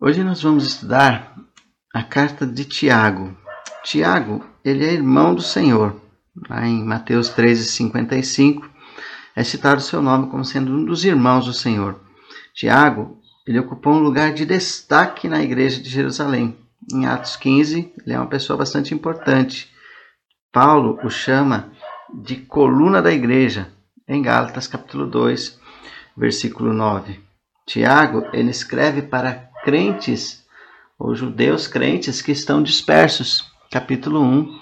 Hoje nós vamos estudar a carta de Tiago. Tiago, ele é irmão do Senhor. Lá em Mateus 13:55 é citado o seu nome como sendo um dos irmãos do Senhor. Tiago, ele ocupou um lugar de destaque na igreja de Jerusalém. Em Atos 15, ele é uma pessoa bastante importante. Paulo o chama de coluna da igreja, em Gálatas capítulo 2, versículo 9. Tiago, ele escreve para crentes, ou judeus crentes que estão dispersos. Capítulo 1,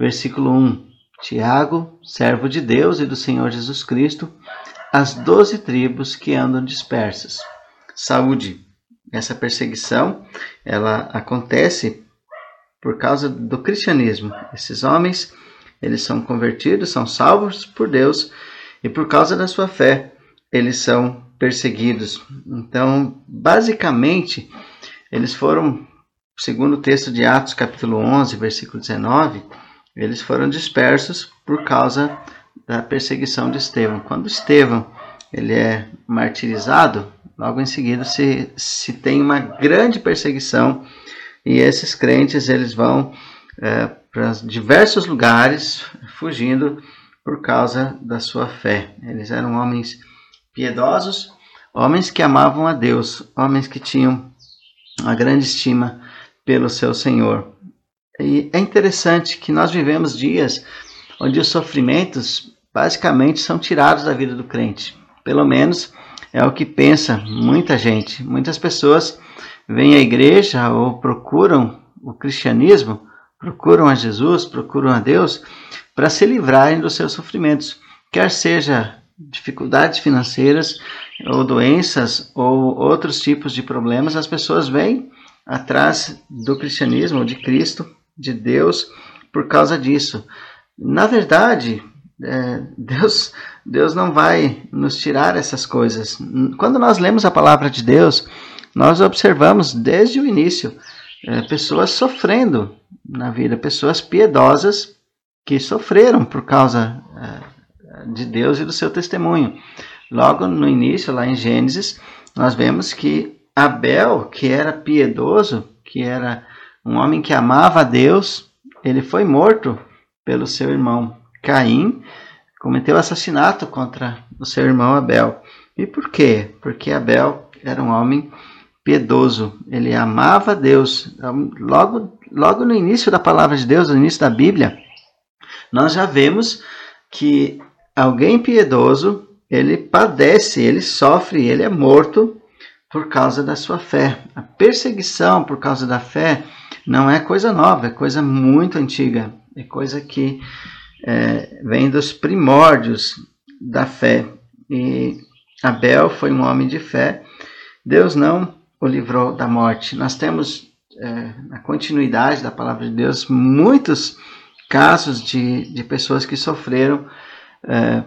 versículo 1. Tiago, servo de Deus e do Senhor Jesus Cristo, as doze tribos que andam dispersas. Saúde. Essa perseguição, ela acontece por causa do cristianismo. Esses homens, eles são convertidos, são salvos por Deus e por causa da sua fé, eles são perseguidos. Então, basicamente, eles foram, segundo o texto de Atos, capítulo 11, versículo 19, eles foram dispersos por causa da perseguição de Estevão. Quando Estevão ele é martirizado, logo em seguida se, se tem uma grande perseguição e esses crentes eles vão é, para diversos lugares fugindo por causa da sua fé. Eles eram homens piedosos, homens que amavam a Deus, homens que tinham uma grande estima pelo seu Senhor. E é interessante que nós vivemos dias onde os sofrimentos basicamente são tirados da vida do crente. Pelo menos é o que pensa muita gente. Muitas pessoas vêm à igreja ou procuram o cristianismo, procuram a Jesus, procuram a Deus para se livrarem dos seus sofrimentos, quer seja dificuldades financeiras ou doenças ou outros tipos de problemas, as pessoas vêm atrás do cristianismo, de Cristo, de Deus, por causa disso. Na verdade, é, Deus, Deus não vai nos tirar essas coisas. Quando nós lemos a palavra de Deus, nós observamos desde o início é, pessoas sofrendo na vida, pessoas piedosas que sofreram por causa é, de Deus e do seu testemunho. Logo no início, lá em Gênesis, nós vemos que Abel, que era piedoso, que era um homem que amava a Deus, ele foi morto pelo seu irmão Caim, cometeu assassinato contra o seu irmão Abel. E por quê? Porque Abel era um homem piedoso, ele amava Deus. Logo, logo no início da palavra de Deus, no início da Bíblia, nós já vemos que alguém piedoso, ele padece, ele sofre, ele é morto por causa da sua fé. A perseguição por causa da fé não é coisa nova, é coisa muito antiga, é coisa que é, vem dos primórdios da fé. E Abel foi um homem de fé. Deus não o livrou da morte. Nós temos é, na continuidade da palavra de Deus muitos casos de, de pessoas que sofreram é,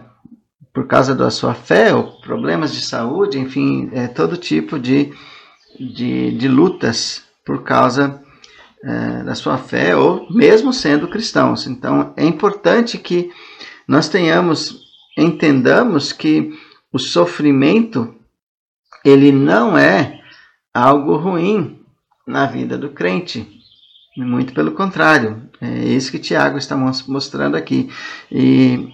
por causa da sua fé, ou problemas de saúde, enfim, é, todo tipo de, de, de lutas por causa é, da sua fé, ou mesmo sendo cristãos. Então, é importante que nós tenhamos, entendamos que o sofrimento, ele não é algo ruim na vida do crente. Muito pelo contrário, é isso que Tiago está mostrando aqui. E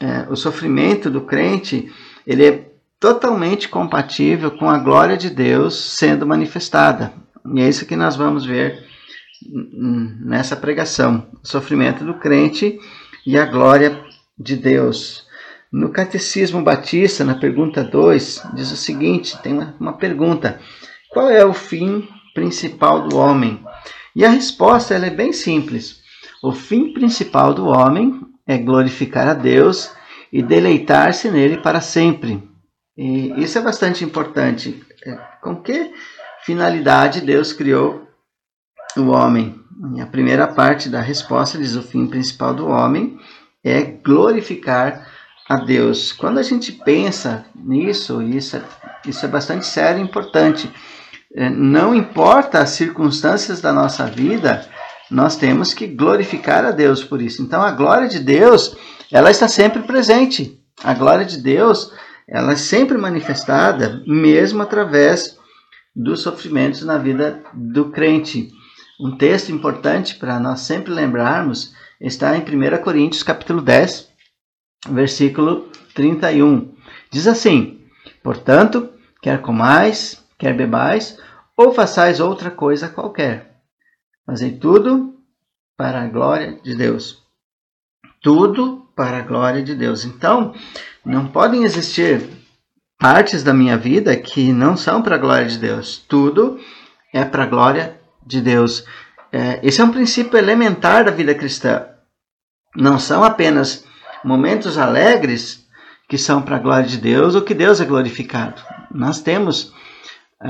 é, o sofrimento do crente ele é totalmente compatível com a glória de Deus sendo manifestada. E é isso que nós vamos ver nessa pregação: o sofrimento do crente e a glória de Deus. No Catecismo Batista, na pergunta 2, diz o seguinte: tem uma, uma pergunta. Qual é o fim principal do homem? E a resposta é bem simples. O fim principal do homem é glorificar a Deus e deleitar-se nele para sempre. E isso é bastante importante. É, com que finalidade Deus criou o homem? a primeira parte da resposta diz: o fim principal do homem é glorificar a Deus. Quando a gente pensa nisso, isso é, isso é bastante sério e importante. É, não importa as circunstâncias da nossa vida, nós temos que glorificar a Deus por isso. Então, a glória de Deus, ela está sempre presente. A glória de Deus, ela é sempre manifestada, mesmo através dos sofrimentos na vida do crente. Um texto importante para nós sempre lembrarmos está em 1 Coríntios capítulo 10, versículo 31. Diz assim: Portanto, quer comais, quer bebais, ou façais outra coisa qualquer, fazei tudo para a glória de Deus. Tudo para a glória de Deus. Então, não podem existir partes da minha vida que não são para a glória de Deus. Tudo é para a glória de Deus. É, esse é um princípio elementar da vida cristã. Não são apenas momentos alegres que são para a glória de Deus ou que Deus é glorificado. Nós temos é,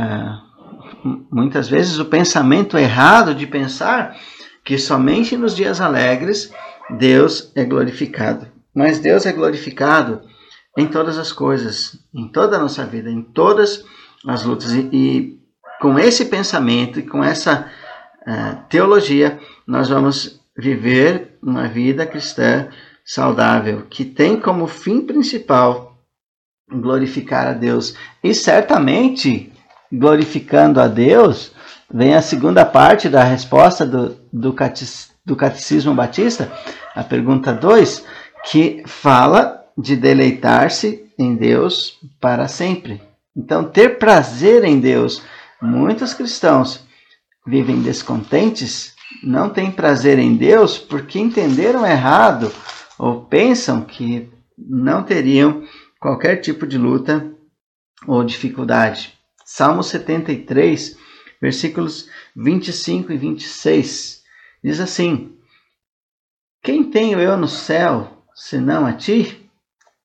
muitas vezes o pensamento errado de pensar que somente nos dias alegres Deus é glorificado. Mas Deus é glorificado em todas as coisas, em toda a nossa vida, em todas as lutas. E, e com esse pensamento e com essa uh, teologia, nós vamos viver uma vida cristã saudável, que tem como fim principal glorificar a Deus. E certamente, glorificando a Deus, vem a segunda parte da resposta do, do, do Catecismo Batista, a pergunta 2, que fala de deleitar-se em Deus para sempre. Então, ter prazer em Deus. Muitos cristãos vivem descontentes, não têm prazer em Deus porque entenderam errado ou pensam que não teriam qualquer tipo de luta ou dificuldade. Salmo 73, versículos 25 e 26 diz assim: Quem tenho eu no céu senão a ti?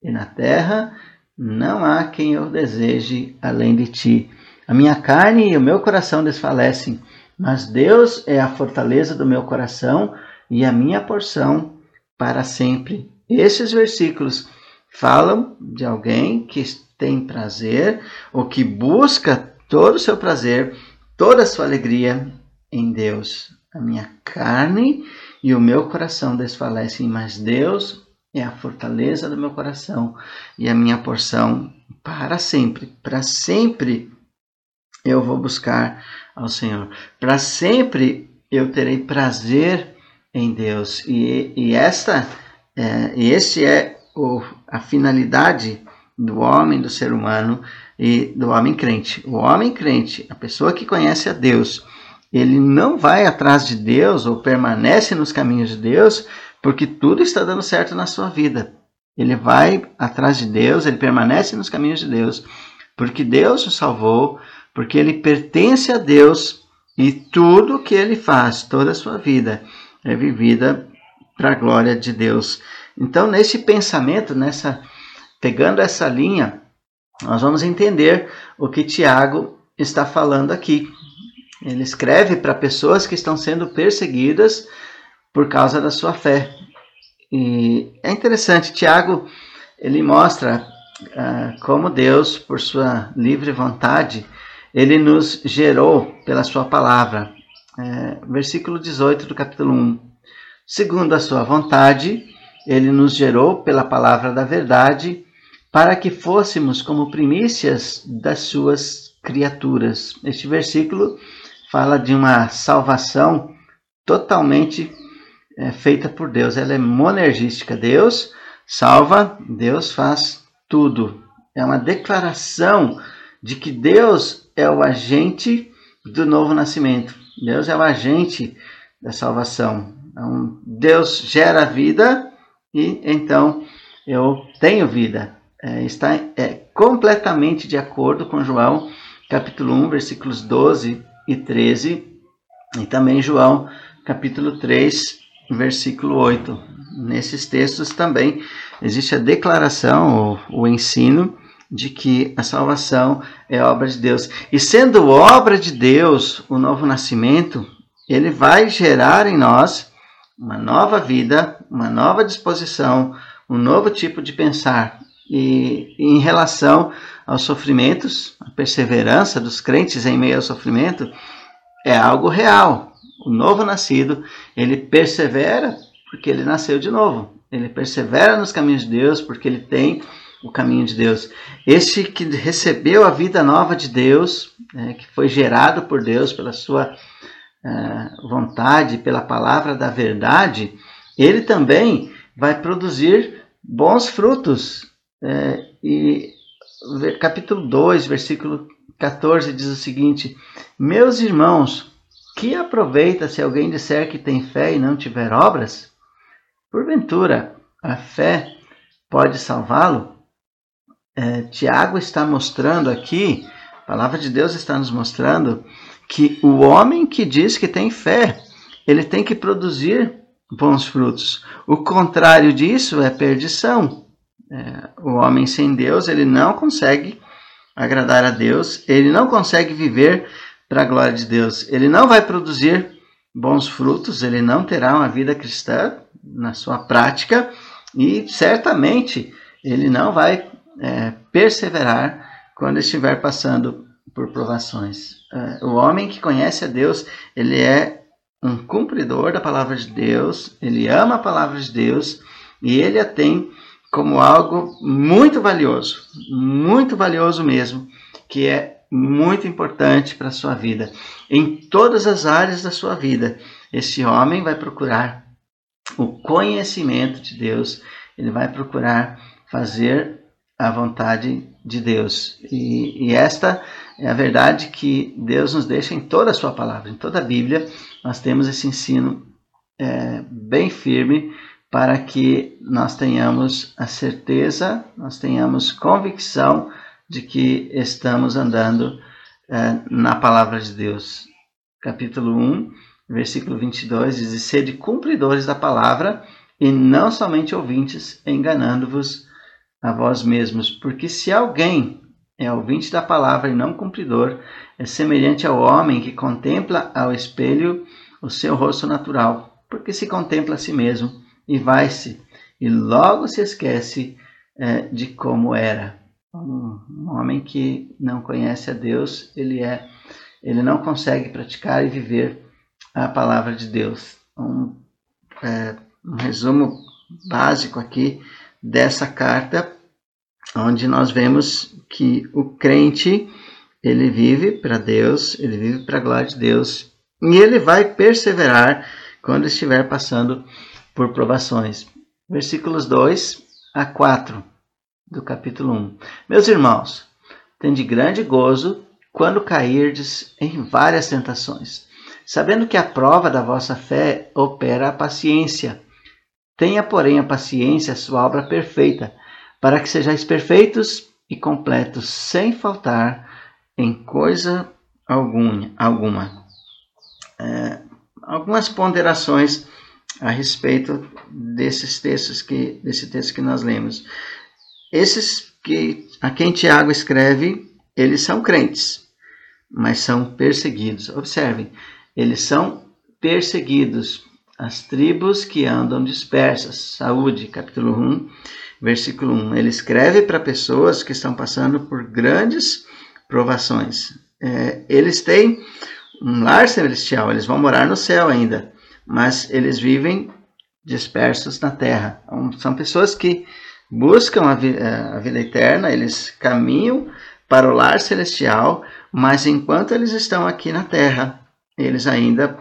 E na terra não há quem eu deseje além de ti. A minha carne e o meu coração desfalecem, mas Deus é a fortaleza do meu coração e a minha porção para sempre. Esses versículos falam de alguém que tem prazer ou que busca todo o seu prazer, toda a sua alegria em Deus. A minha carne e o meu coração desfalecem, mas Deus é a fortaleza do meu coração e a minha porção para sempre. Para sempre eu vou buscar ao Senhor. Para sempre eu terei prazer em Deus. E, e esta, é, esse é o, a finalidade do homem, do ser humano e do homem crente. O homem crente, a pessoa que conhece a Deus, ele não vai atrás de Deus ou permanece nos caminhos de Deus porque tudo está dando certo na sua vida. Ele vai atrás de Deus, ele permanece nos caminhos de Deus, porque Deus o salvou, porque ele pertence a Deus e tudo que ele faz, toda a sua vida, é vivida para a glória de Deus. Então, nesse pensamento, nessa pegando essa linha, nós vamos entender o que Tiago está falando aqui. Ele escreve para pessoas que estão sendo perseguidas por causa da sua fé. E é interessante, Tiago, ele mostra ah, como Deus, por sua livre vontade, ele nos gerou pela sua palavra. É, versículo 18 do capítulo 1. Segundo a sua vontade, ele nos gerou pela palavra da verdade, para que fôssemos como primícias das suas criaturas. Este versículo fala de uma salvação totalmente é, feita por Deus. Ela é monergística. Deus salva, Deus faz tudo. É uma declaração de que Deus é o agente do novo nascimento. Deus é o agente da salvação. Então, Deus gera vida e então eu tenho vida. É, está é, completamente de acordo com João capítulo 1, versículos 12 e 13, e também João capítulo 3, versículo 8. Nesses textos também existe a declaração, o, o ensino de que a salvação é obra de Deus. E sendo obra de Deus, o novo nascimento, ele vai gerar em nós uma nova vida, uma nova disposição, um novo tipo de pensar. E em relação aos sofrimentos, a perseverança dos crentes em meio ao sofrimento é algo real. O novo nascido, ele persevera porque ele nasceu de novo. Ele persevera nos caminhos de Deus porque ele tem o caminho de Deus. Este que recebeu a vida nova de Deus, é, que foi gerado por Deus pela sua é, vontade, pela palavra da verdade, ele também vai produzir bons frutos. É, e capítulo 2, versículo 14 diz o seguinte: Meus irmãos, que aproveita se alguém disser que tem fé e não tiver obras? Porventura, a fé pode salvá-lo? é, Tiago está mostrando aqui, a palavra de Deus está nos mostrando que o homem que diz que tem fé, ele tem que produzir bons frutos. O contrário disso é perdição. É, o homem sem Deus, ele não consegue agradar a Deus, ele não consegue viver para a glória de Deus. Ele não vai produzir bons frutos, ele não terá uma vida cristã na sua prática e certamente ele não vai é, perseverar quando estiver passando por provações. É, o homem que conhece a Deus, ele é um cumpridor da palavra de Deus, ele ama a palavra de Deus e ele a tem como algo muito valioso, muito valioso mesmo, que é muito importante para a sua vida. Em todas as áreas da sua vida, esse homem vai procurar o conhecimento de Deus, ele vai procurar fazer a vontade de Deus. E, e, esta é a verdade que Deus nos deixa em toda a sua palavra, em toda a Bíblia, nós temos esse ensino é, bem firme para que nós tenhamos a certeza, nós tenhamos convicção de que estamos andando é, na palavra de Deus. Capítulo 1, versículo 22 diz: Sede cumpridores da palavra e não somente ouvintes, enganando-vos a vós mesmos, porque se alguém é ouvinte da palavra e não cumpridor, é semelhante ao homem que contempla ao espelho o seu rosto natural, porque se contempla a si mesmo e vai-se, e logo se esquece é, de como era. Um, um, homem que não conhece a Deus, ele é, ele não consegue praticar e viver a palavra de Deus. Um, é, um resumo básico aqui dessa carta onde nós vemos que o crente ele vive para Deus, ele vive para a glória de Deus e ele vai perseverar quando estiver passando por provações. Versículos 2 a 4 do capítulo 1. Meus irmãos, tende grande gozo quando cairdes em várias tentações, sabendo que a prova da vossa fé opera a paciência. Tenha, porém, a paciência a sua obra perfeita, para que sejais perfeitos e completos, sem faltar em coisa alguma. alguma. É, algumas ponderações a respeito desses textos que desse texto que nós lemos. Esses que a quem Tiago escreve, eles são crentes, mas são perseguidos. Observem, eles são perseguidos. As tribos que andam dispersas. Saúde, capítulo 1 versículo 1. Ele escreve para pessoas que estão passando por grandes provações. É, eles têm um lar celestial, eles vão morar no céu ainda, mas eles vivem dispersos na terra. Então, são pessoas que buscam a, vi é, a vida eterna, eles caminham para o lar celestial, mas enquanto eles estão aqui na terra, eles ainda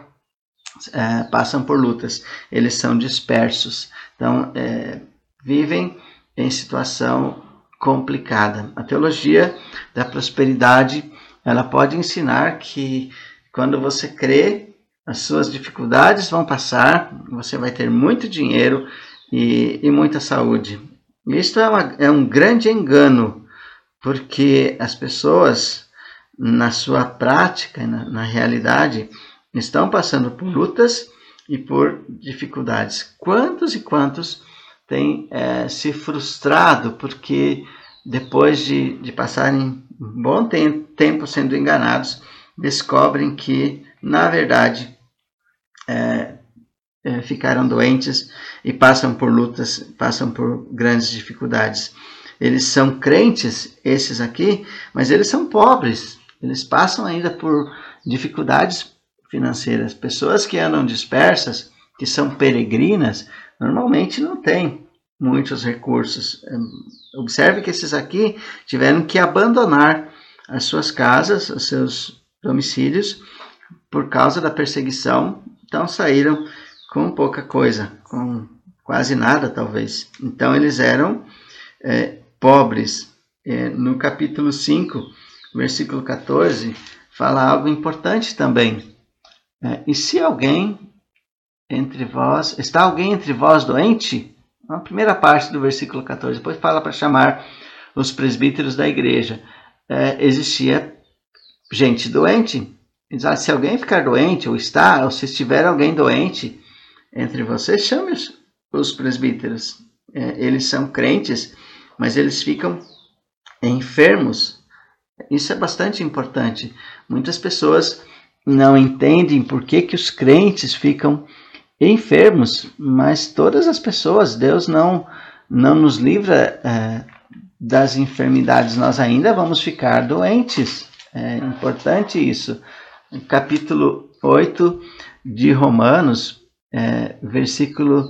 é, passam por lutas, eles são dispersos. Então, é, vivem em situação complicada. A teologia da prosperidade, ela pode ensinar que quando você crê, as suas dificuldades vão passar, você vai ter muito dinheiro e, e muita saúde. Isto é, uma, é um grande engano, porque as pessoas, na sua prática, na, na realidade, estão passando por lutas e por dificuldades. Quantos e quantos têm é, se frustrado porque depois de, de passarem um bom tempo sendo enganados, descobrem que, na verdade, é, é, ficaram doentes e passam por lutas, passam por grandes dificuldades. Eles são crentes, esses aqui, mas eles são pobres. Eles passam ainda por dificuldades financeiras. Pessoas que andam dispersas, que são peregrinas, normalmente não têm muitos recursos. Observe que esses aqui tiveram que abandonar as suas casas, os seus domicílios, por causa da perseguição, então saíram com pouca coisa, com quase nada talvez. Então eles eram é, pobres. É, no capítulo 5, versículo 14, fala algo importante também. É, e se alguém entre vós, está alguém entre vós doente? A primeira parte do versículo 14, depois fala para chamar os presbíteros da igreja. É, existia gente doente. Se alguém ficar doente, ou está, ou se estiver alguém doente entre vocês, chame os, os presbíteros. É, eles são crentes, mas eles ficam enfermos. Isso é bastante importante. Muitas pessoas não entendem por que, que os crentes ficam enfermos, mas todas as pessoas, Deus não, não nos livra é, das enfermidades, nós ainda vamos ficar doentes. É importante isso. Capítulo 8 de Romanos, é, versículo,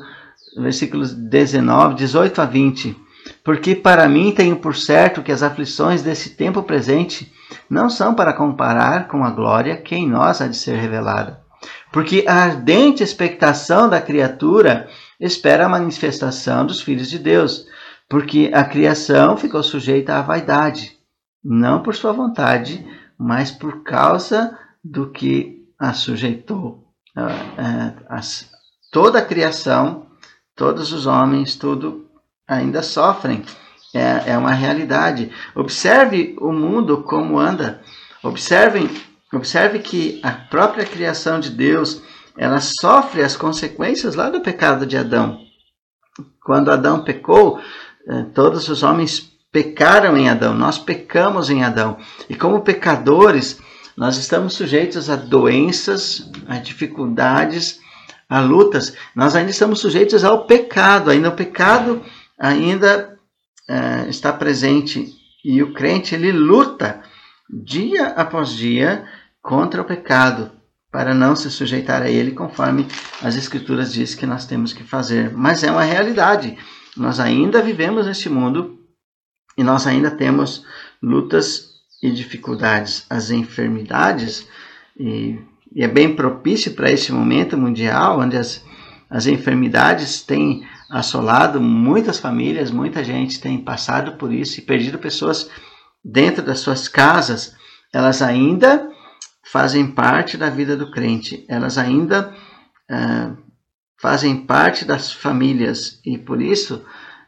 versículos 19, 18 a 20. Porque para mim tenho por certo que as aflições desse tempo presente não são para comparar com a glória que em nós há de ser revelada. Porque a ardente expectação da criatura espera a manifestação dos filhos de Deus, porque a criação ficou sujeita à vaidade, não por sua vontade, mas por causa do que a sujeitou. Toda a criação, todos os homens, tudo ainda sofrem. É, é uma realidade. Observe o mundo como anda. Observem, observe que a própria criação de Deus ela sofre as consequências lá do pecado de Adão. Quando Adão pecou, eh, todos os homens pecaram em Adão, nós pecamos em Adão. E como pecadores, nós estamos sujeitos a doenças, a dificuldades, a lutas. Nós ainda estamos sujeitos ao pecado, ainda o pecado ainda é, está presente e o crente ele luta dia após dia contra o pecado para não se sujeitar a ele conforme as escrituras diz que nós temos que fazer. Mas é uma realidade. Nós ainda vivemos neste mundo e nós ainda temos lutas e dificuldades, as enfermidades, e, e é bem propício para esse momento mundial, onde as, as enfermidades têm assolado muitas famílias, muita gente tem passado por isso e perdido pessoas dentro das suas casas, elas ainda fazem parte da vida do crente, elas ainda uh, fazem parte das famílias e por isso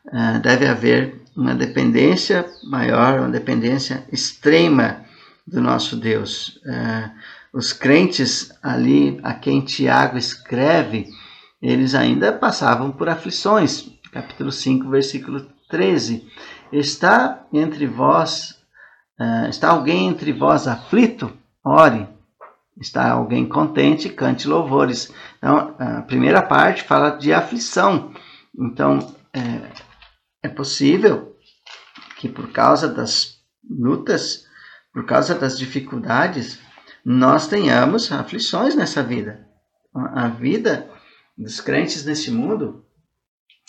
uh, deve haver uma dependência maior, uma dependência extrema do nosso Deus. É, os crentes ali a quem Tiago escreve, eles ainda passavam por aflições. Capítulo 5, versículo 13. Está entre vós, é, está alguém entre vós aflito? Ore. Está alguém contente? Cante louvores. Então, a primeira parte fala de aflição. Então, é, é possível que por causa das lutas, por causa das dificuldades, nós tenhamos aflições nessa vida. A vida dos crentes nesse mundo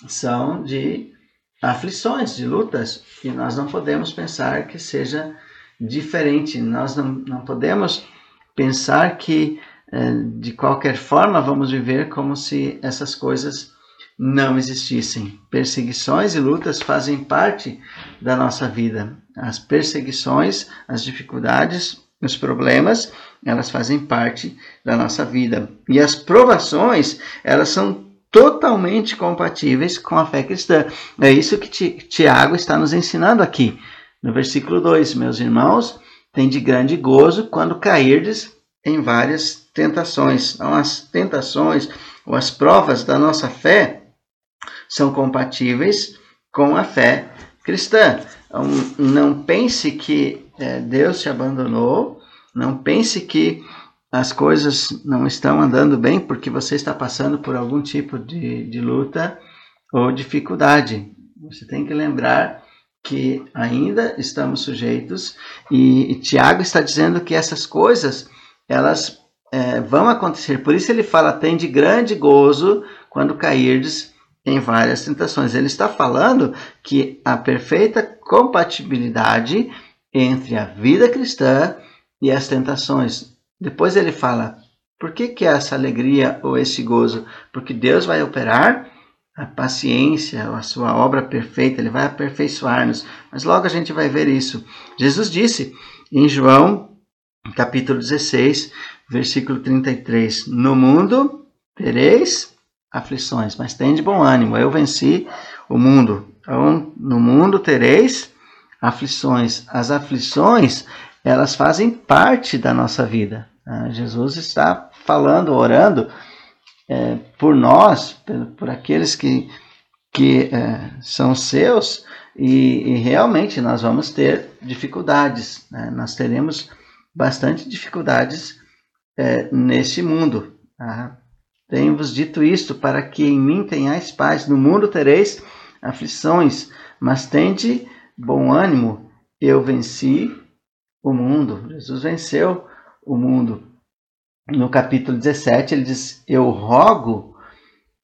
são de aflições, de lutas, e nós não podemos pensar que seja diferente. Nós não, não podemos pensar que eh, de qualquer forma vamos viver como se essas coisas não existissem. Perseguições e lutas fazem parte da nossa vida. As perseguições, as dificuldades, os problemas, elas fazem parte da nossa vida. E as provações, elas são totalmente compatíveis com a fé cristã. É isso que Tiago está nos ensinando aqui. No versículo 2, meus irmãos, tem de grande gozo quando cairdes em várias tentações. Então, as tentações ou as provas da nossa fé, são compatíveis com a fé cristã. Então, não pense que é, Deus te abandonou, não pense que as coisas não estão andando bem porque você está passando por algum tipo de, de luta ou dificuldade. Você tem que lembrar que ainda estamos sujeitos e, e Tiago está dizendo que essas coisas elas é, vão acontecer. Por isso ele fala: tem de grande gozo quando cairdes em várias tentações. Ele está falando que a perfeita compatibilidade entre a vida cristã e as tentações. Depois ele fala: por que, que essa alegria ou esse gozo? Porque Deus vai operar a paciência, a sua obra perfeita, ele vai aperfeiçoar-nos. Mas logo a gente vai ver isso. Jesus disse em João, capítulo 16, versículo 33: No mundo tereis aflições, mas tem de bom ânimo, eu venci o mundo. Então, no mundo tereis aflições. As aflições, elas fazem parte da nossa vida. Ah, Jesus está falando, orando é, por nós, por, por, aqueles que, que é, são seus, e, e, realmente nós vamos ter dificuldades, né? nós teremos bastante dificuldades é, neste mundo. Tá? Tenho-vos dito isto para que em mim tenhais paz. No mundo tereis aflições, mas tende bom ânimo. Eu venci o mundo. Jesus venceu o mundo. No capítulo 17, ele diz: Eu rogo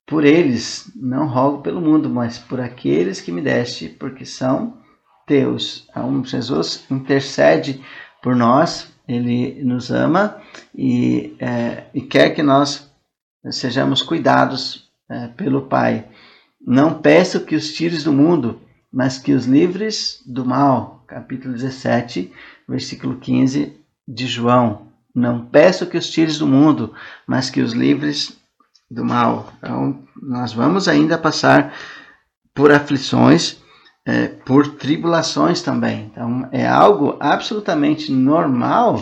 por eles, não rogo pelo mundo, mas por aqueles que me deste, porque são teus. Jesus intercede por nós, ele nos ama e, é, e quer que nós sejamos cuidados é, pelo Pai. Não peço que os tires do mundo, mas que os livres do mal. Capítulo 17, versículo 15 de João. Não peço que os tires do mundo, mas que os livres do mal. Então, nós vamos ainda passar por aflições, é, por tribulações também. Então, é algo absolutamente normal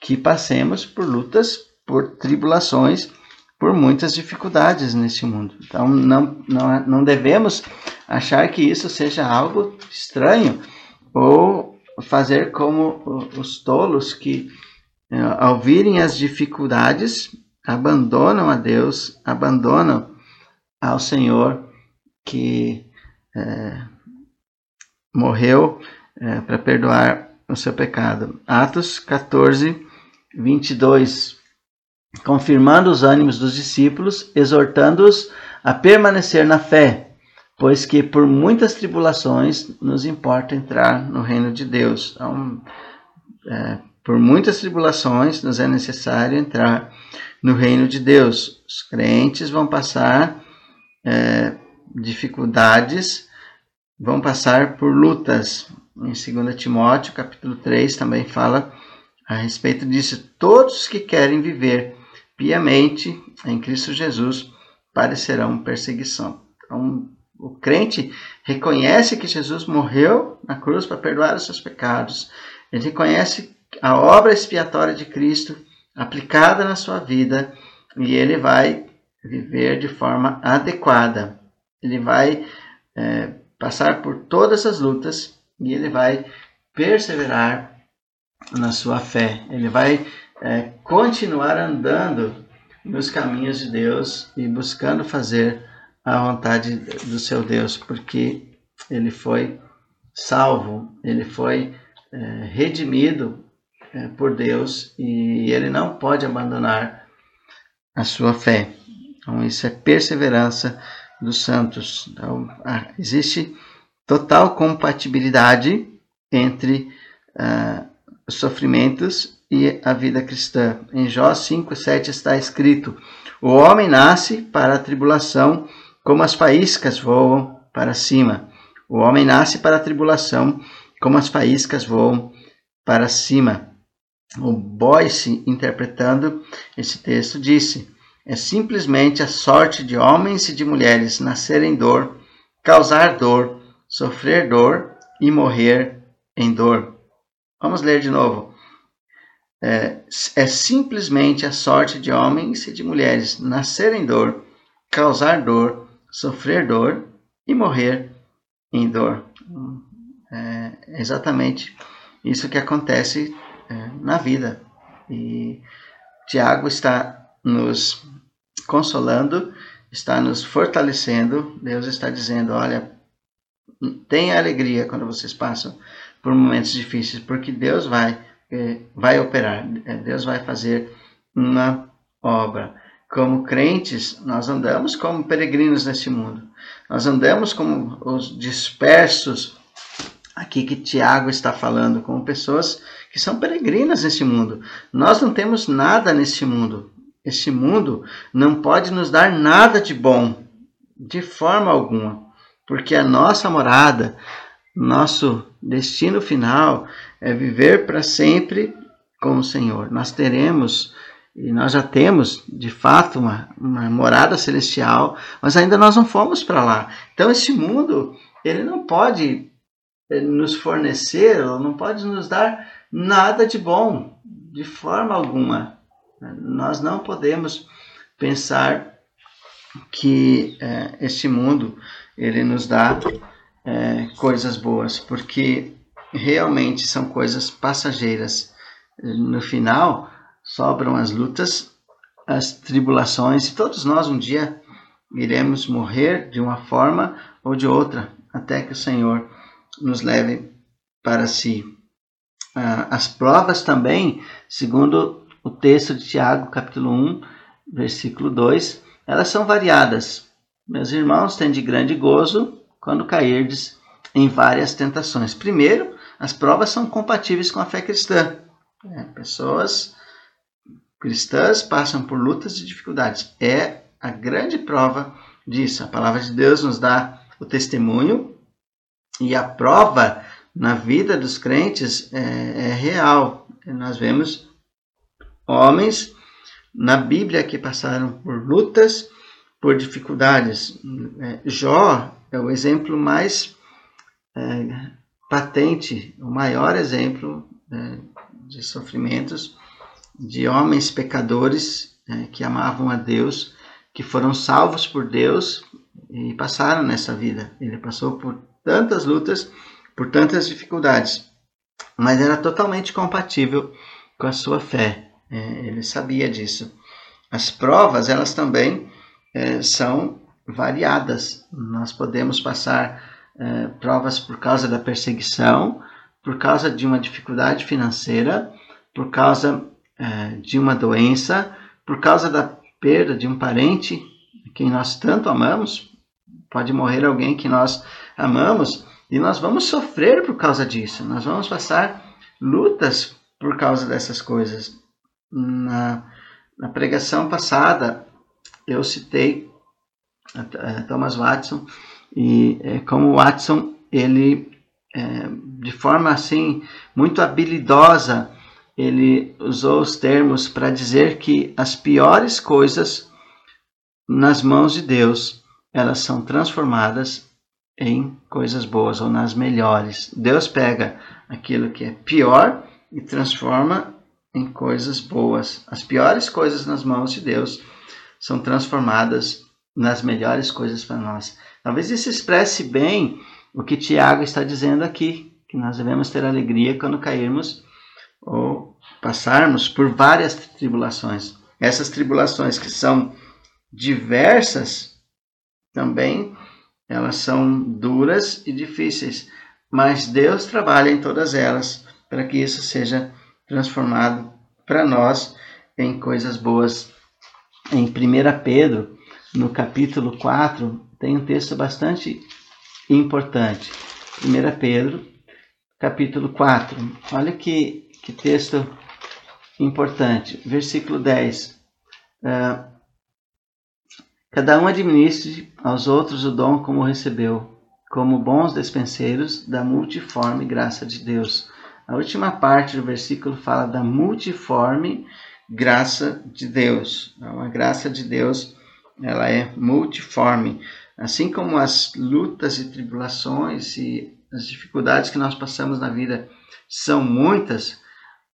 que passemos por lutas, por tribulações por muitas dificuldades nesse mundo. Então, não, não, não devemos achar que isso seja algo estranho ou fazer como os tolos que, eh, ao virem as dificuldades, abandonam a Deus, abandonam ao Senhor que é, morreu é, para perdoar o seu pecado. Atos 14, 22 confirmando os ânimos dos discípulos, exortando-os a permanecer na fé, pois que por muitas tribulações nos importa entrar no reino de Deus. Então, é, por muitas tribulações nos é necessário entrar no reino de Deus. Os crentes vão passar é, dificuldades, vão passar por lutas. Em 2 Timóteo, capítulo 3, também fala a respeito disso. Todos que querem viver piamente em Cristo Jesus parecerão perseguição. Então, o crente reconhece que Jesus morreu na cruz para perdoar os seus pecados. Ele reconhece a obra expiatória de Cristo aplicada na sua vida e ele vai viver de forma adequada. Ele vai é, passar por todas as lutas e ele vai perseverar na sua fé. Ele vai é, continuar andando nos caminhos de Deus e buscando fazer a vontade do seu Deus, porque ele foi salvo, ele foi é, redimido é, por Deus e ele não pode abandonar a sua fé. Então, isso é perseverança dos santos. Então, existe total compatibilidade entre uh, os sofrimentos e a vida cristã. Em Jó 5, 7 está escrito: O homem nasce para a tribulação, como as faíscas voam para cima. O homem nasce para a tribulação, como as faíscas voam para cima. O Boyce, interpretando esse texto, disse: É simplesmente a sorte de homens e de mulheres nascerem dor, causar dor, sofrer dor e morrer em dor. Vamos ler de novo. É, é simplesmente a sorte de homens e de mulheres nascerem dor, causar dor, sofrer dor e morrer em dor. É exatamente isso que acontece é, na vida. E Tiago está nos consolando, está nos fortalecendo. Deus está dizendo: olha, tenha alegria quando vocês passam por momentos difíceis, porque Deus vai, vai operar, é, Deus vai fazer uma obra. como crentes, nós andamos como peregrinos neste mundo. Nós andamos como os dispersos, aqui que Tiago está falando, como pessoas que são peregrinas neste mundo. Nós não temos nada neste mundo. Este mundo não pode nos dar nada de bom, de forma alguma, porque a nossa morada, nosso destino final é viver para sempre com o Senhor. Nós teremos e nós já temos, de fato, uma, uma morada celestial, mas ainda nós não fomos para lá. Então, esse mundo, ele não pode eh, nos fornecer, não pode nos dar nada de bom, de forma alguma. Nós não podemos pensar que é, este mundo ele nos dá é, coisas boas, porque realmente são coisas passageiras. No final, sobram as lutas, as tribulações, e todos nós um dia iremos morrer de uma forma ou de outra, até que o Senhor nos leve para si. Ah, as provas também, segundo o texto de Tiago, capítulo 1, versículo 2, elas são variadas. Meus irmãos, têm de grande gozo quando cairdes em várias tentações. Primeiro, as provas são compatíveis com a fé cristã. É, pessoas cristãs passam por lutas e dificuldades. É a grande prova disso. A palavra de Deus nos dá o testemunho e a prova na vida dos crentes é, é real. Nós vemos homens na Bíblia que passaram por lutas, por dificuldades. É, Jó é o exemplo mais é, patente, o maior exemplo é, de sofrimentos de homens pecadores é, que amavam a Deus, que foram salvos por Deus e passaram nessa vida. Ele passou por tantas lutas, por tantas dificuldades, mas era totalmente compatível com a sua fé. É, ele sabia disso. As provas, elas também é, são variadas. Nós podemos passar é, provas por causa da perseguição, por causa de uma dificuldade financeira, por causa é, de uma doença, por causa da perda de um parente, quem nós tanto amamos, pode morrer alguém que nós amamos, e nós vamos sofrer por causa disso, nós vamos passar lutas por causa dessas coisas. Na, na pregação passada, eu citei Thomas Watson, e é, como Watson, ele, é, de forma assim, muito habilidosa, ele usou os termos para dizer que as piores coisas nas mãos de Deus, elas são transformadas em coisas boas ou nas melhores. Deus pega aquilo que é pior e transforma em coisas boas. As piores coisas nas mãos de Deus são transformadas nas melhores coisas para nós. Talvez isso expresse bem o que Tiago está dizendo aqui, que nós devemos ter alegria quando cairmos ou passarmos por várias tribulações. Essas tribulações que são diversas, também elas são duras e difíceis, mas Deus trabalha em todas elas para que isso seja transformado para nós em coisas boas. Em 1 Pedro, no capítulo 4, tem um texto bastante importante. 1 Pedro, capítulo 4. Olha que que texto importante. Versículo 10. Uh, é, Cada um administre aos outros o dom como recebeu, como bons despenseiros da multiforme graça de Deus. A última parte do versículo fala da multiforme graça de Deus. Então, a graça de Deus ela é multiforme. Assim como as lutas e tribulações e as dificuldades que nós passamos na vida são muitas,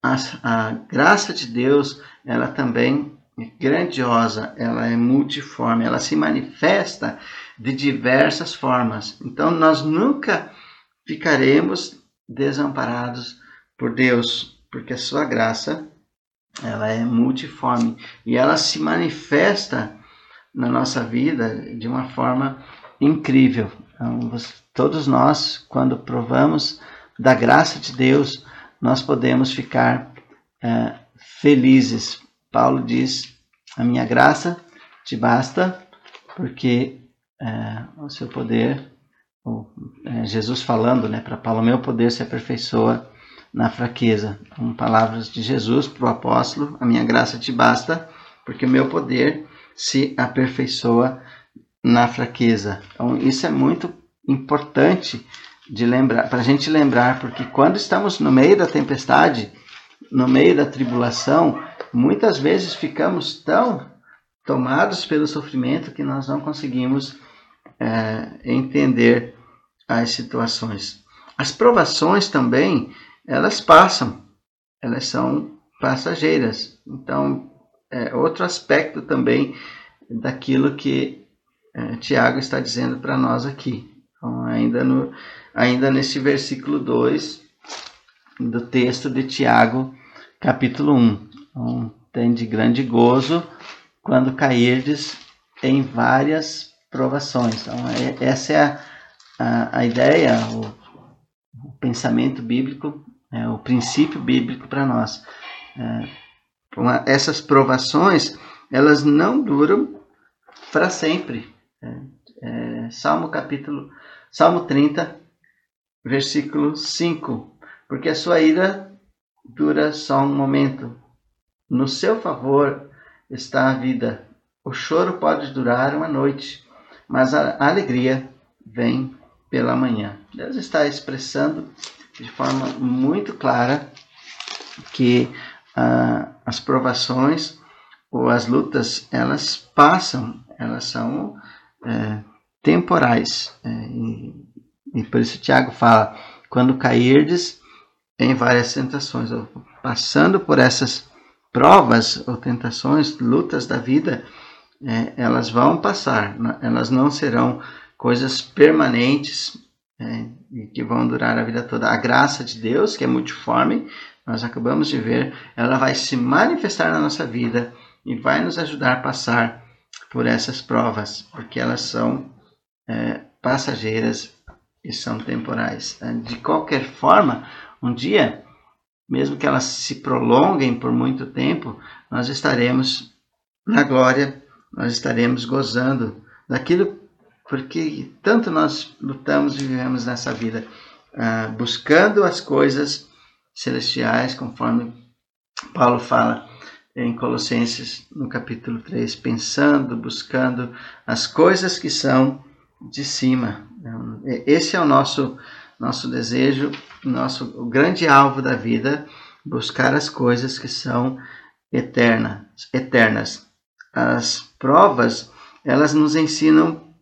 a, a graça de Deus, ela também é grandiosa, ela é multiforme, ela se manifesta de diversas formas. Então nós nunca ficaremos desamparados por Deus, porque a sua graça ela é multiforme e ela se manifesta na nossa vida de uma forma incrível. Então, todos nós, quando provamos da graça de Deus, nós podemos ficar é, felizes. Paulo diz: A minha graça te basta, porque é, o seu poder, o, é, Jesus falando né, para Paulo, meu poder se aperfeiçoa na fraqueza. Com palavras de Jesus para o apóstolo, a minha graça te basta, porque o meu poder se aperfeiçoa na fraqueza. Então, isso é muito importante de lembrar, para a gente lembrar, porque quando estamos no meio da tempestade, no meio da tribulação, muitas vezes ficamos tão tomados pelo sofrimento que nós não conseguimos é, entender as situações. As provações também, elas passam, elas são passageiras. Então, é outro aspecto também daquilo que é, Tiago está dizendo para nós aqui. Então, ainda, no, ainda nesse versículo 2 do texto de Tiago, capítulo 1. Então, tem de grande gozo quando cairdes em várias provações. Então, é, essa é a, a, a ideia, o, o, pensamento bíblico, é, o princípio bíblico para nós. É, essas provações, elas não duram para sempre. É, é, Salmo capítulo, Salmo 30, versículo 5. Porque a sua ira dura só um momento. No seu favor está a vida. O choro pode durar uma noite, mas a alegria vem pela manhã. Deus está expressando de forma muito clara que ah, as provações ou as lutas elas passam, elas são é, temporais. É, e, e, por isso Tiago fala: quando cairdes em várias tentações, ou passando por essas provas ou tentações, lutas da vida, é, elas vão passar, elas não serão coisas permanentes é, e que vão durar a vida toda. A graça de Deus, que é multiforme, nós acabamos de ver, ela vai se manifestar na nossa vida e vai nos ajudar a passar por essas provas, porque elas são é, passageiras e são temporais. De qualquer forma, um dia mesmo que elas se prolonguem por muito tempo, nós estaremos na glória, nós estaremos gozando daquilo porque tanto nós lutamos e vivemos nessa vida, ah, buscando as coisas celestiais, conforme Paulo fala em Colossenses, no capítulo 3, pensando, buscando as coisas que são de cima. Esse é o nosso nosso desejo, nosso o grande alvo da vida, buscar as coisas que são eternas, eternas. As provas, elas nos ensinam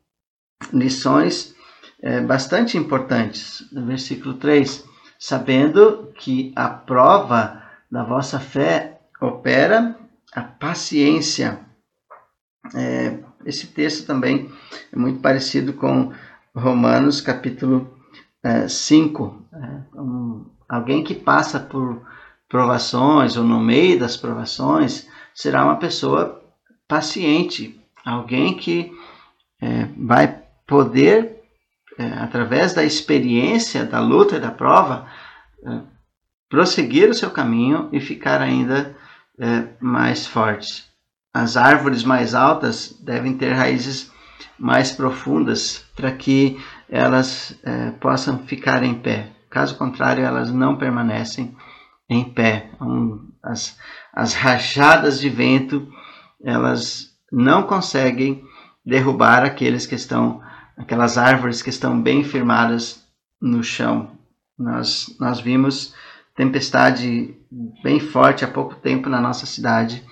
lições é, bastante importantes. No versículo 3, sabendo que a prova da vossa fé opera a paciência. É, esse texto também é muito parecido com Romanos capítulo 5. É, é, um, alguém que passa por provações ou no meio das provações será uma pessoa paciente, alguém que é, vai poder, é, através da experiência da luta e da prova, é, prosseguir o seu caminho e ficar ainda é, mais forte. As árvores mais altas devem ter raízes mais profundas para que elas é, possam ficar em pé. Caso contrário, elas não permanecem em pé. Um, as, as rajadas de vento, elas não conseguem derrubar aqueles que estão, aquelas árvores que estão bem firmadas no chão. Nós, nós vimos tempestade bem forte há pouco tempo na nossa cidade.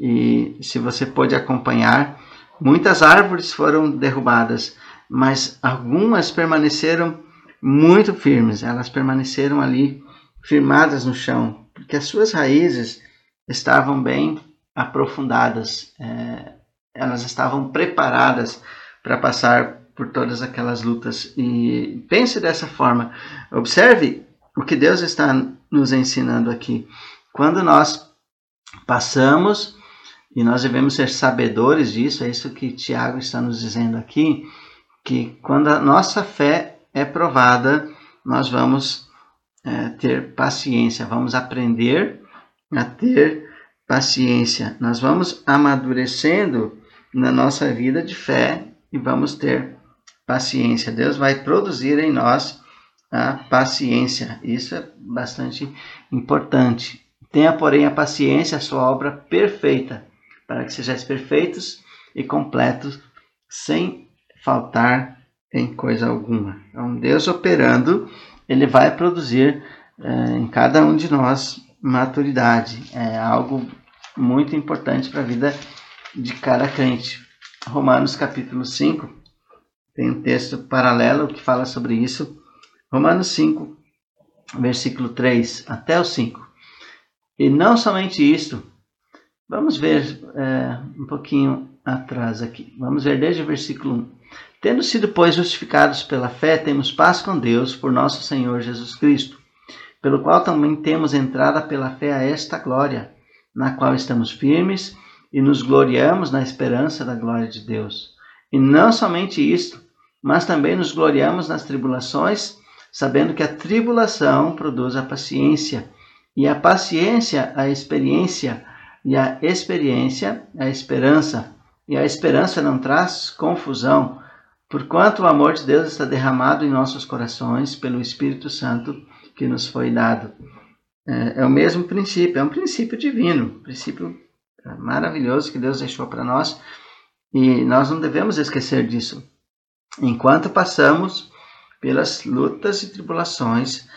E se você pôde acompanhar, muitas árvores foram derrubadas mas algumas permaneceram muito firmes, elas permaneceram ali firmadas no chão, porque as suas raízes estavam bem aprofundadas, é, elas estavam preparadas para passar por todas aquelas lutas. E pense dessa forma, observe o que Deus está nos ensinando aqui. Quando nós passamos, e nós devemos ser sabedores disso, é isso que Tiago está nos dizendo aqui que quando a nossa fé é provada, nós vamos é, ter paciência, vamos aprender a ter paciência. Nós vamos amadurecendo na nossa vida de fé e vamos ter paciência. Deus vai produzir em nós a paciência. Isso é bastante importante. Tenha, porém, a paciência, a sua obra perfeita, para que sejais perfeitos e completos, sem faltar em coisa alguma. Então, Deus operando, ele vai produzir é, em cada um de nós maturidade. É algo muito importante para a vida de cada crente. Romanos capítulo 5 tem um texto paralelo que fala sobre isso. Romanos 5, versículo 3 até o 5. E não somente isto, vamos ver é, um pouquinho atrás aqui. Vamos ver desde o versículo 1. Tendo sido, pois, justificados pela fé, temos paz com Deus por nosso Senhor Jesus Cristo, pelo qual também temos entrada pela fé a esta glória, na qual estamos firmes e nos gloriamos na esperança da glória de Deus. E não somente isto, mas também nos gloriamos nas tribulações, sabendo que a tribulação produz a paciência, e a paciência a experiência, e a experiência a esperança. E a esperança não traz confusão, porquanto o amor de Deus está derramado em nossos corações pelo Espírito Santo que nos foi dado. É, é o mesmo princípio, é um princípio divino, princípio maravilhoso que Deus deixou para nós e nós não devemos esquecer disso. Enquanto passamos pelas lutas e tribulações,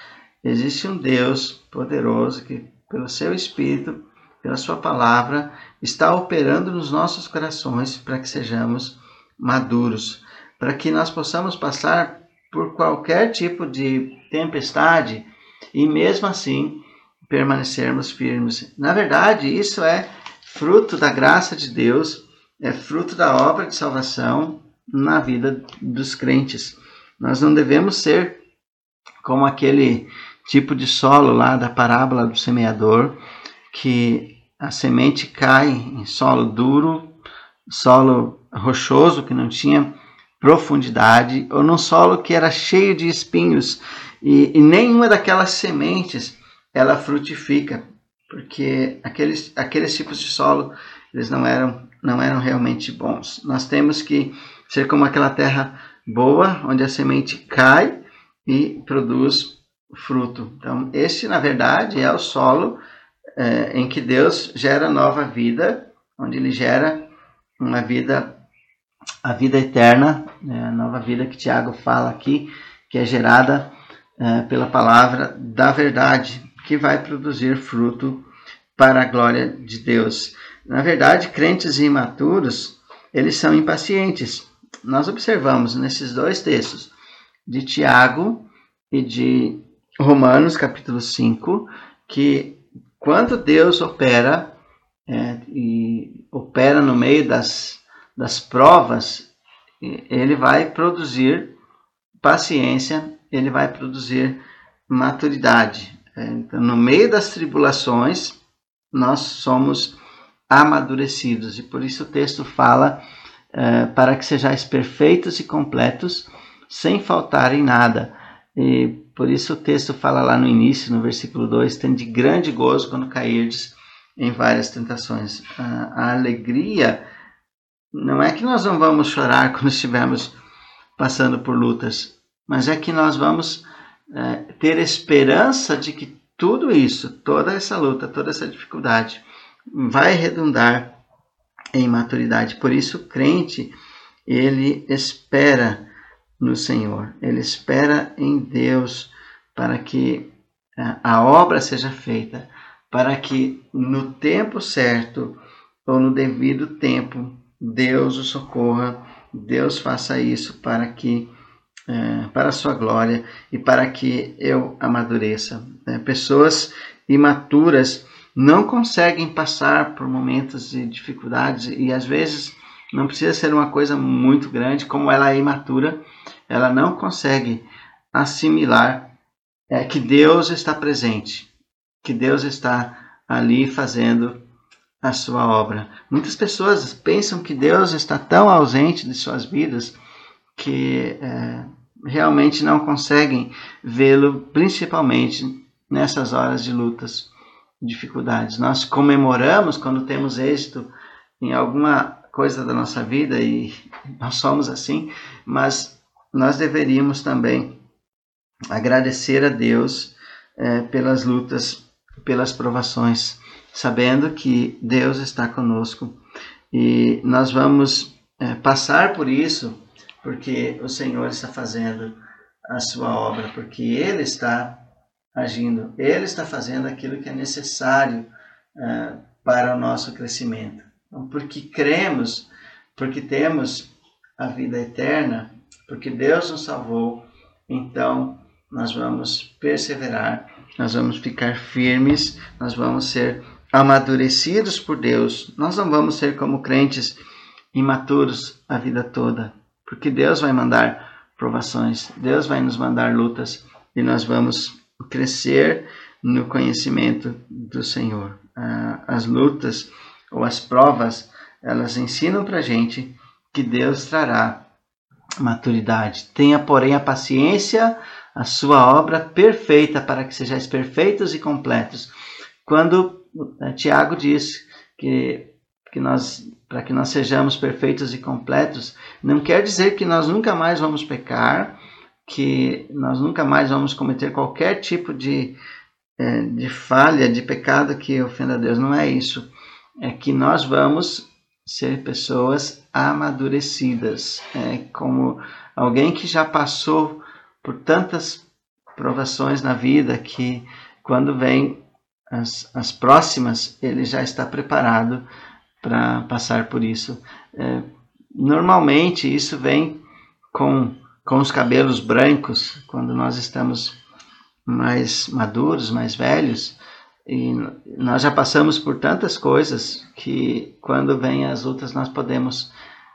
existe um Deus poderoso que, pelo seu Espírito, pela Sua palavra, está operando nos nossos corações para que sejamos maduros, para que nós possamos passar por qualquer tipo de tempestade e, mesmo assim, permanecermos firmes. Na verdade, isso é fruto da graça de Deus, é fruto da obra de salvação na vida dos crentes. Nós não devemos ser como aquele tipo de solo lá da parábola do semeador, que a semente cai em solo duro, solo rochoso que não tinha profundidade, ou num solo que era cheio de espinhos, e, e nenhuma daquelas sementes ela frutifica, porque aqueles, aqueles tipos de solo eles não eram, não eram realmente bons. Nós temos que ser como aquela terra boa, onde a semente cai e produz fruto. Então, este, na verdade, é o solo é, em que Deus gera nova vida, onde Ele gera uma vida, a vida eterna, né, a nova vida que Tiago fala aqui, que é gerada é, pela palavra da verdade, que vai produzir fruto para a glória de Deus. Na verdade, crentes imaturos, eles são impacientes. Nós observamos nesses dois textos, de Tiago e de Romanos, capítulo 5, que quando Deus opera, é, e opera no meio das, das provas, ele vai produzir paciência, ele vai produzir maturidade. É, então, no meio das tribulações, nós somos amadurecidos. E por isso o texto fala é, para que sejais perfeitos e completos, sem faltar em nada. E por isso o texto fala lá no início, no versículo 2, tem de grande gozo quando cairdes em várias tentações. A, alegria não é que nós não vamos chorar quando estivermos passando por lutas, mas é que nós vamos é, ter esperança de que tudo isso, toda essa luta, toda essa dificuldade, vai redundar em maturidade. Por isso, o crente, ele espera no Senhor, ele espera em Deus para que é, a obra seja feita, para que no tempo certo ou no devido tempo Deus o socorra, Deus faça isso para que é, para a sua glória e para que eu amadureça. É, pessoas imaturas não conseguem passar por momentos de dificuldades e às vezes não precisa ser uma coisa muito grande, como ela é imatura, ela não consegue assimilar é, que Deus está presente, que Deus está ali fazendo a sua obra. Muitas pessoas pensam que Deus está tão ausente de suas vidas que é, realmente não conseguem vê-lo, principalmente nessas horas de lutas, dificuldades. Nós comemoramos quando temos êxito em alguma coisa da nossa vida e nós somos assim, mas nós deveríamos também agradecer a Deus é, pelas lutas, pelas provações, sabendo que Deus está conosco e nós vamos é, passar por isso porque o Senhor está fazendo a sua obra, porque Ele está agindo, Ele está fazendo aquilo que é necessário é, para o nosso crescimento. Então, porque cremos, porque temos a vida eterna, porque Deus nos salvou, então nós vamos perseverar, nós vamos ficar firmes, nós vamos ser amadurecidos por Deus. Nós não vamos ser como crentes imaturos a vida toda, porque Deus vai mandar provações, Deus vai nos mandar lutas e nós vamos crescer no conhecimento do Senhor. Ah, as lutas ou as provas, elas ensinam para gente que Deus trará maturidade. Tenha, porém, a paciência, a sua obra perfeita, para que sejais perfeitos e completos. Quando né, Tiago diz que, que nós, para que nós sejamos perfeitos e completos, não quer dizer que nós nunca mais vamos pecar, que nós nunca mais vamos cometer qualquer tipo de, é, de falha, de pecado que ofenda a Deus. Não é isso. É que nós vamos ser pessoas amadurecidas, é, como alguém que já passou por tantas provações na vida que quando vem as, as próximas ele já está preparado para passar por isso. É, normalmente isso vem com, com os cabelos brancos, quando nós estamos mais maduros, mais velhos, e nós já passamos por tantas coisas que quando vem as lutas nós podemos,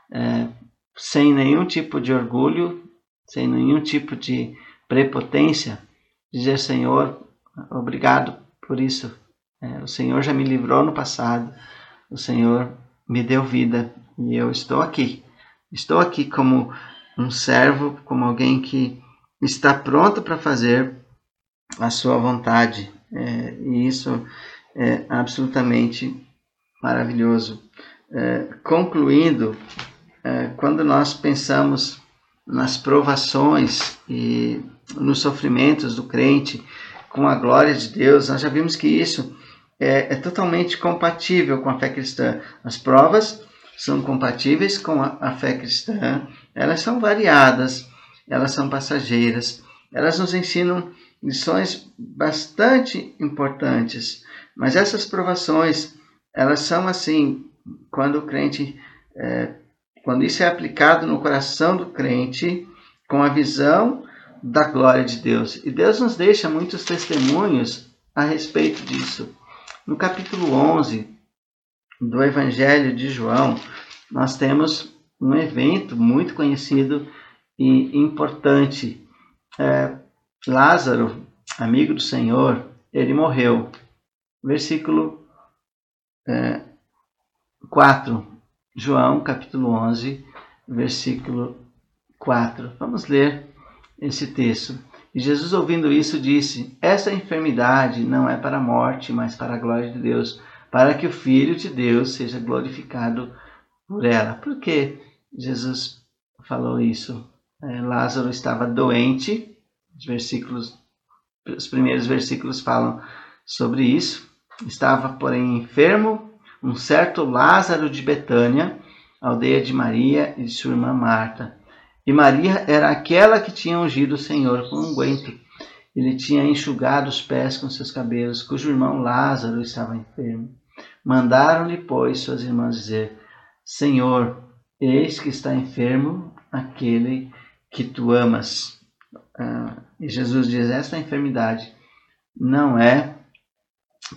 é, sem nenhum tipo de orgulho, sem nenhum tipo de prepotência, dizer: Senhor, obrigado por isso. É, o Senhor já me livrou no passado, o Senhor me deu vida e eu estou aqui. Estou aqui como um servo, como alguém que está pronto para fazer a sua vontade é, e isso é absolutamente maravilhoso. É, concluindo, é, quando nós pensamos nas provações e nos sofrimentos do crente com a glória de Deus, nós já vimos que isso é, é totalmente compatível com a fé cristã. As provas são compatíveis com a, a fé cristã, elas são variadas, elas são passageiras, elas nos ensinam lições bastante importantes. Mas essas provações, elas são assim, quando o crente, é, quando isso é aplicado no coração do crente, com a visão da glória de Deus. E Deus nos deixa muitos testemunhos a respeito disso. No capítulo 11 do Evangelho de João, nós temos um evento muito conhecido e importante. É, Lázaro, amigo do Senhor, ele morreu. Versículo é, 4, João capítulo 11, versículo 4. Vamos ler esse texto. E Jesus, ouvindo isso, disse: Essa enfermidade não é para a morte, mas para a glória de Deus, para que o Filho de Deus seja glorificado por ela. Por que Jesus falou isso? É, Lázaro estava doente os versículos, os primeiros versículos falam sobre isso. Estava, porém, enfermo um certo Lázaro de Betânia, aldeia de Maria e de sua irmã Marta. E Maria era aquela que tinha ungido o Senhor com um unguento. Ele tinha enxugado os pés com seus cabelos, cujo irmão Lázaro estava enfermo. Mandaram-lhe, pois, suas irmãs dizer: Senhor, eis que está enfermo aquele que tu amas. Ah, e Jesus diz: esta enfermidade não é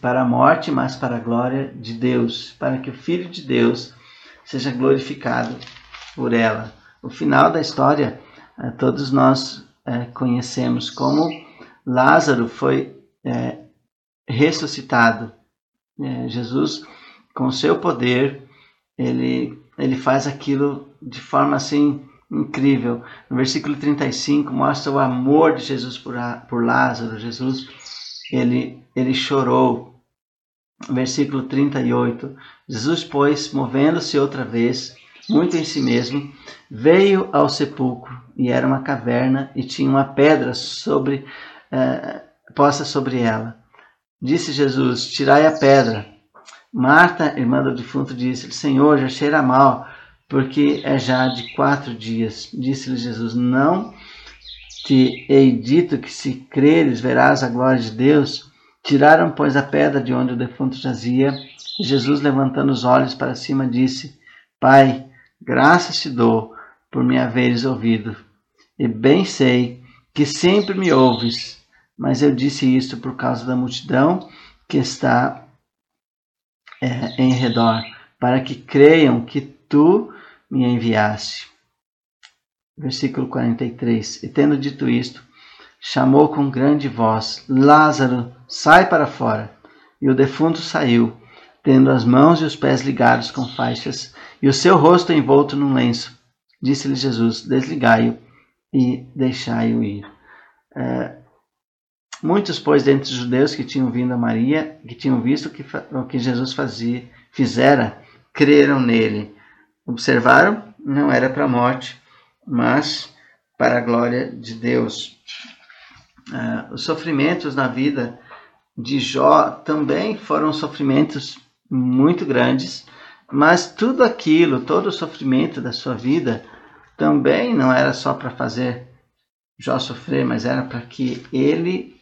para a morte, mas para a glória de Deus, para que o Filho de Deus seja glorificado por ela. O final da história, ah, todos nós eh, conhecemos como Lázaro foi eh, ressuscitado. Eh, Jesus, com seu poder, ele, ele faz aquilo de forma assim incrível. No versículo 35 mostra o amor de Jesus por, por Lázaro. Jesus ele, ele chorou versículo 38. Jesus, pois, movendo-se outra vez, muito em si mesmo, veio ao sepulcro, e era uma caverna, e tinha uma pedra sobre eh, posta sobre ela. Disse Jesus: Tirai a pedra. Marta, irmã do defunto, disse: Senhor, já cheira mal, porque é já de quatro dias. Disse-lhe Jesus: Não te hei dito que se creres verás a glória de Deus? Tiraram, pois, a pedra de onde o defunto jazia. Jesus, levantando os olhos para cima, disse: Pai, graças te dou por me haveres ouvido. E bem sei que sempre me ouves, mas eu disse isto por causa da multidão que está é, em redor, para que creiam que tu me enviaste. Versículo 43. E tendo dito isto, chamou com grande voz: Lázaro, sai para fora. E o defunto saiu, tendo as mãos e os pés ligados com faixas e o seu rosto envolto num lenço. Disse-lhe Jesus: Desligai-o e deixai-o ir. É, muitos, pois, dentre os judeus que tinham vindo a Maria, que tinham visto o que, o que Jesus fazia, fizera, creram nele. Observaram? Não era para a morte, mas para a glória de Deus. Uh, os sofrimentos na vida de Jó também foram sofrimentos muito grandes, mas tudo aquilo, todo o sofrimento da sua vida, também não era só para fazer Jó sofrer, mas era para que ele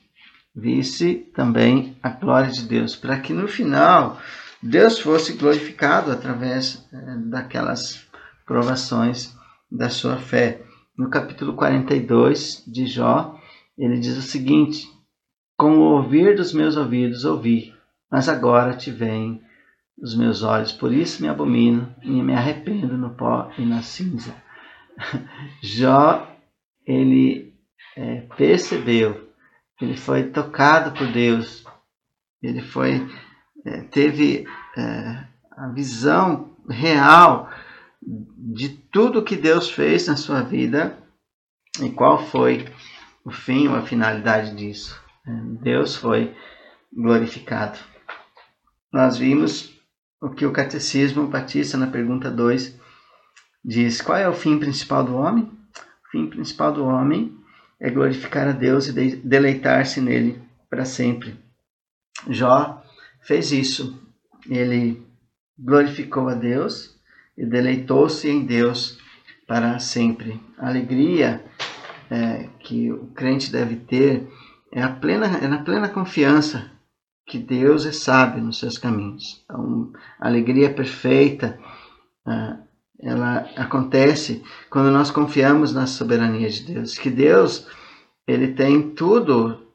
visse também a glória de Deus, para que no final Deus fosse glorificado através eh, daquelas provações da sua fé. No capítulo 42 de Jó, ele diz o seguinte: Com o ouvir dos meus ouvidos ouvi, mas agora te vem os meus olhos, por isso me abomino e me arrependo no pó e na cinza. Jó, ele é, percebeu, ele foi tocado por Deus, ele foi é, teve é, a visão real de tudo que Deus fez na sua vida e qual foi o fim ou a finalidade disso. É, Deus foi glorificado. Nós vimos o que o Catecismo Batista, na pergunta 2, diz: qual é o fim principal do homem? O fim principal do homem é glorificar a Deus e deleitar-se nele para sempre. Jó fez isso. Ele glorificou a Deus e deleitou-se em Deus para sempre. A alegria é, que o crente deve ter é, a plena, é na plena confiança que Deus é sábio nos seus caminhos. Então, a alegria perfeita, é, ela acontece quando nós confiamos na soberania de Deus, que Deus ele tem tudo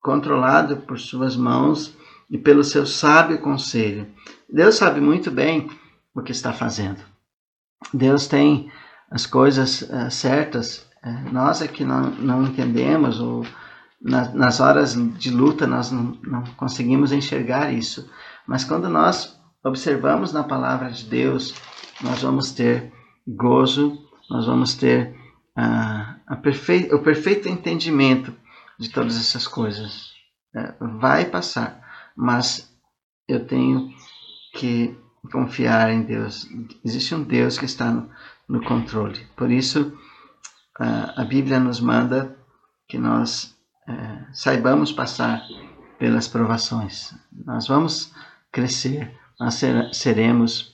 controlado por suas mãos e pelo seu sábio conselho. Deus sabe muito bem o que está fazendo. Deus tem as coisas uh, certas. Uh, nós é que não, não entendemos, ou na, nas horas de luta nós não, não conseguimos enxergar isso. Mas quando nós observamos na palavra de Deus, nós vamos ter gozo, nós vamos ter uh, a o perfeito entendimento de todas essas coisas. vai passar, mas eu tenho que confiar em Deus. Existe um Deus que está no, no controle. Por isso, a, a Bíblia nos manda que nós é, saibamos passar pelas provações. Nós vamos crescer, nós ser, seremos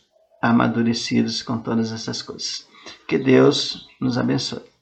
amadurecidos com todas essas coisas. Que Deus nos abençoe.